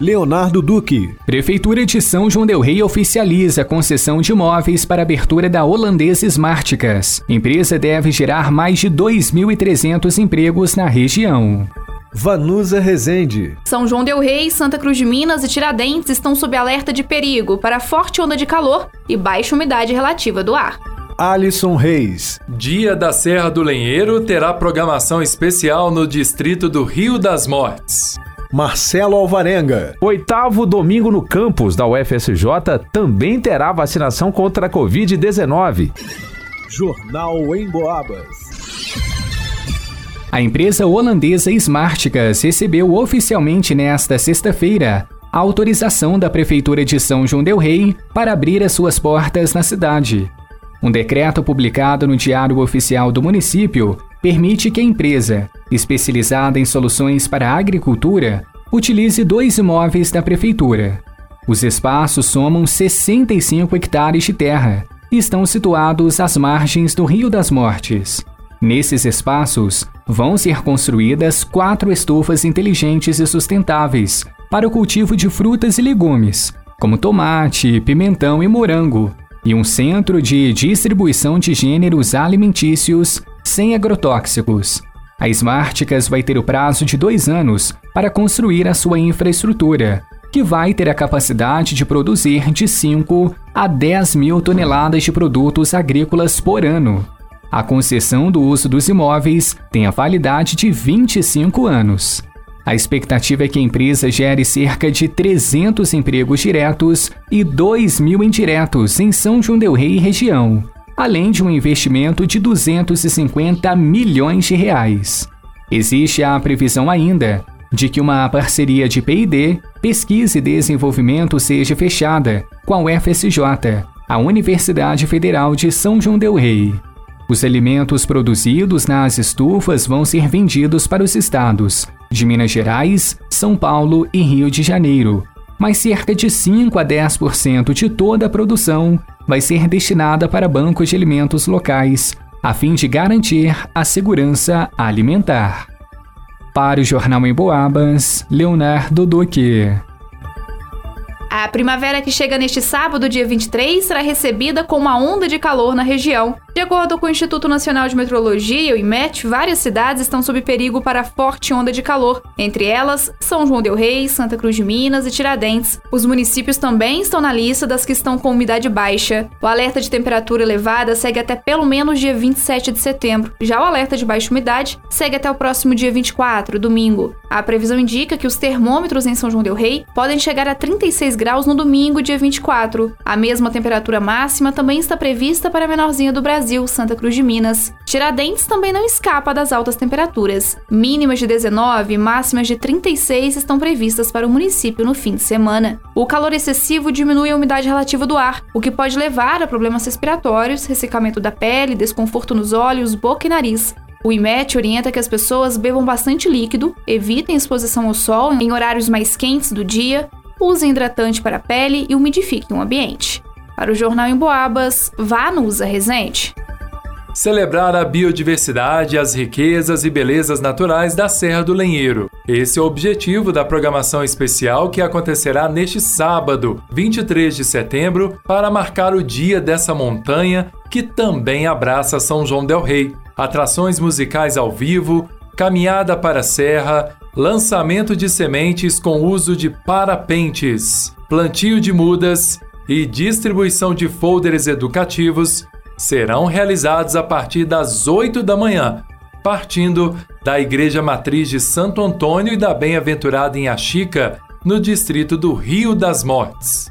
Leonardo Duque. Prefeitura de São João del Rei oficializa a concessão de imóveis para abertura da Holandesa Smarticas. Empresa deve gerar mais de 2.300 empregos na região. Vanusa Rezende. São João del Rei, Santa Cruz de Minas e Tiradentes estão sob alerta de perigo para forte onda de calor e baixa umidade relativa do ar. Alisson Reis. Dia da Serra do Lenheiro terá programação especial no distrito do Rio das Mortes. Marcelo Alvarenga. Oitavo domingo no campus da UFSJ também terá vacinação contra a Covid-19. Jornal em Boabas. A empresa holandesa Smarticas recebeu oficialmente nesta sexta-feira a autorização da Prefeitura de São João Del Rei para abrir as suas portas na cidade. Um decreto publicado no Diário Oficial do município permite que a empresa, especializada em soluções para a agricultura, utilize dois imóveis da prefeitura. Os espaços somam 65 hectares de terra e estão situados às margens do Rio das Mortes. Nesses espaços, vão ser construídas quatro estufas inteligentes e sustentáveis para o cultivo de frutas e legumes, como tomate, pimentão e morango, e um centro de distribuição de gêneros alimentícios sem agrotóxicos. A Smarticas vai ter o prazo de dois anos para construir a sua infraestrutura, que vai ter a capacidade de produzir de 5 a 10 mil toneladas de produtos agrícolas por ano. A concessão do uso dos imóveis tem a validade de 25 anos. A expectativa é que a empresa gere cerca de 300 empregos diretos e 2 mil indiretos em São João del Rei e região, além de um investimento de 250 milhões de reais. Existe a previsão ainda de que uma parceria de P&D, pesquisa e desenvolvimento seja fechada com a UFSJ, a Universidade Federal de São João del Rei. Os alimentos produzidos nas estufas vão ser vendidos para os estados de Minas Gerais, São Paulo e Rio de Janeiro, mas cerca de 5 a 10% de toda a produção vai ser destinada para bancos de alimentos locais, a fim de garantir a segurança alimentar. Para o Jornal em Boabas, Leonardo Duque. A primavera que chega neste sábado, dia 23, será recebida com uma onda de calor na região. De acordo com o Instituto Nacional de Meteorologia, o IMET, várias cidades estão sob perigo para forte onda de calor, entre elas São João del Rei, Santa Cruz de Minas e Tiradentes. Os municípios também estão na lista das que estão com umidade baixa. O alerta de temperatura elevada segue até pelo menos dia 27 de setembro. Já o alerta de baixa umidade segue até o próximo dia 24, domingo. A previsão indica que os termômetros em São João del Rei podem chegar a 36 graus no domingo, dia 24. A mesma temperatura máxima também está prevista para a menorzinha do Brasil Brasil, Santa Cruz de Minas. Tiradentes também não escapa das altas temperaturas. Mínimas de 19 e máximas de 36 estão previstas para o município no fim de semana. O calor excessivo diminui a umidade relativa do ar, o que pode levar a problemas respiratórios, ressecamento da pele, desconforto nos olhos, boca e nariz. O IMET orienta que as pessoas bebam bastante líquido, evitem exposição ao sol em horários mais quentes do dia, usem hidratante para a pele e umidifiquem o ambiente. Para o Jornal em Boabas, vá no Usa Resente. Celebrar a biodiversidade, as riquezas e belezas naturais da Serra do Lenheiro. Esse é o objetivo da programação especial que acontecerá neste sábado, 23 de setembro, para marcar o dia dessa montanha que também abraça São João del Rei. Atrações musicais ao vivo, caminhada para a serra, lançamento de sementes com uso de parapentes, plantio de mudas e distribuição de folders educativos serão realizados a partir das 8 da manhã, partindo da Igreja Matriz de Santo Antônio e da Bem-aventurada em Achica, no distrito do Rio das Mortes.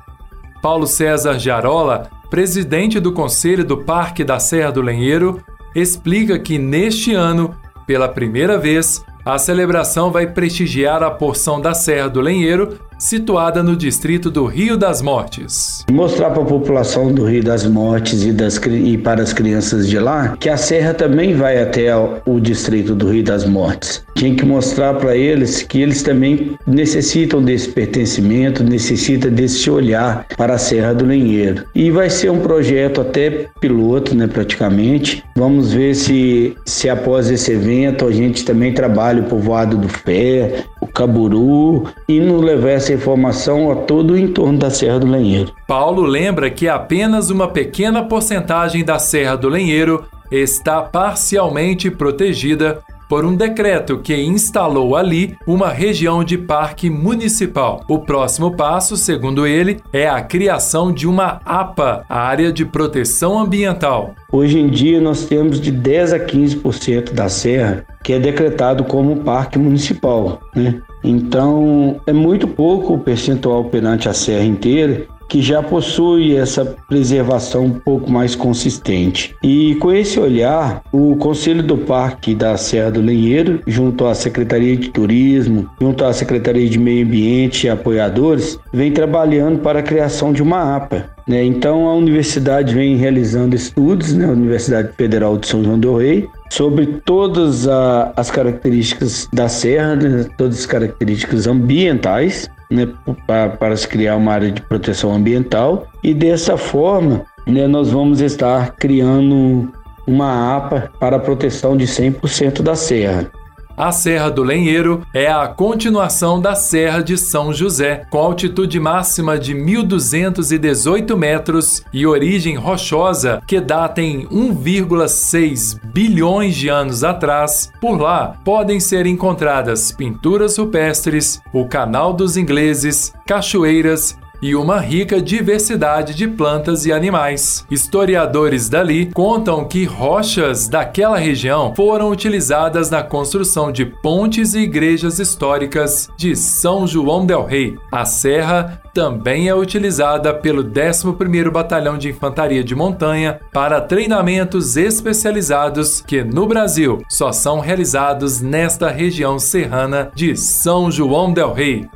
Paulo César Jarola, presidente do Conselho do Parque da Serra do Lenheiro, explica que neste ano, pela primeira vez, a celebração vai prestigiar a porção da Serra do Lenheiro situada no distrito do Rio das Mortes. Mostrar para a população do Rio das Mortes e, das, e para as crianças de lá que a serra também vai até o distrito do Rio das Mortes. Tinha que mostrar para eles que eles também necessitam desse pertencimento, necessitam desse olhar para a Serra do Lenheiro. E vai ser um projeto até piloto, né, praticamente. Vamos ver se, se após esse evento a gente também trabalha o povoado do Fé, o Caburu e nos levar essa informação a todo o entorno da Serra do Lenheiro. Paulo lembra que apenas uma pequena porcentagem da Serra do Lenheiro está parcialmente protegida por um decreto que instalou ali uma região de parque municipal. O próximo passo, segundo ele, é a criação de uma APA, Área de Proteção Ambiental. Hoje em dia nós temos de 10 a 15% da serra que é decretado como parque municipal, né? Então é muito pouco o percentual perante a serra inteira que já possui essa preservação um pouco mais consistente. E com esse olhar, o Conselho do Parque da Serra do Lenheiro, junto à Secretaria de Turismo, junto à Secretaria de Meio Ambiente e apoiadores, vem trabalhando para a criação de uma APA. Né? Então a universidade vem realizando estudos, né? a Universidade Federal de São João del Rei, sobre todas a, as características da serra, né? todas as características ambientais, né, para, se criar uma área de proteção ambiental e dessa forma né, nós vamos estar criando uma APA para a proteção de 100% da serra. A Serra do Lenheiro é a continuação da Serra de São José, com altitude máxima de 1.218 metros e origem rochosa que data em 1,6 bilhões de anos atrás. Por lá podem ser encontradas pinturas rupestres, o Canal dos Ingleses, cachoeiras e uma rica diversidade de plantas e animais. Historiadores dali contam que rochas daquela região foram utilizadas na construção de pontes e igrejas históricas de São João del Rei. A serra também é utilizada pelo 11º Batalhão de Infantaria de Montanha para treinamentos especializados que no Brasil só são realizados nesta região serrana de São João del Rei.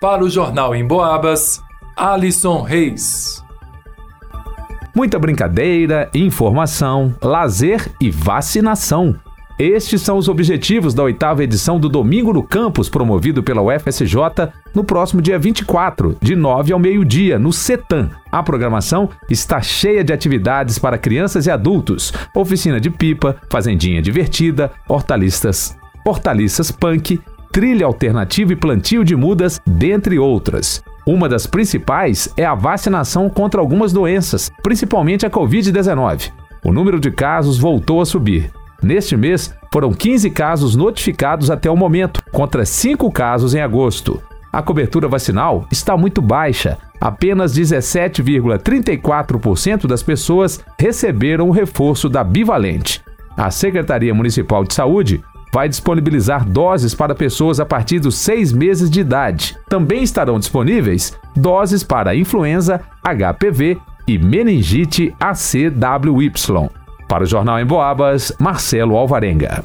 Para o Jornal em Boabas, Alisson Reis. Muita brincadeira, informação, lazer e vacinação. Estes são os objetivos da oitava edição do Domingo no Campus, promovido pela UFSJ, no próximo dia 24, de 9 ao meio-dia, no CETAM. A programação está cheia de atividades para crianças e adultos: oficina de pipa, fazendinha divertida, hortaliças, hortaliças punk, trilha alternativa e plantio de mudas, dentre outras. Uma das principais é a vacinação contra algumas doenças, principalmente a Covid-19. O número de casos voltou a subir. Neste mês, foram 15 casos notificados até o momento, contra 5 casos em agosto. A cobertura vacinal está muito baixa. Apenas 17,34% das pessoas receberam o reforço da bivalente. A Secretaria Municipal de Saúde vai disponibilizar doses para pessoas a partir dos seis meses de idade. Também estarão disponíveis doses para influenza, HPV e meningite ACWY. Para o Jornal em Boabas, Marcelo Alvarenga.